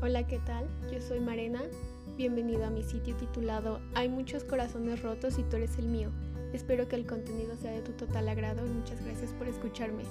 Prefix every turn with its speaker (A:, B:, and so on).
A: Hola, ¿qué tal? Yo soy Marena. Bienvenido a mi sitio titulado Hay muchos corazones rotos y tú eres el mío. Espero que el contenido sea de tu total agrado y muchas gracias por escucharme.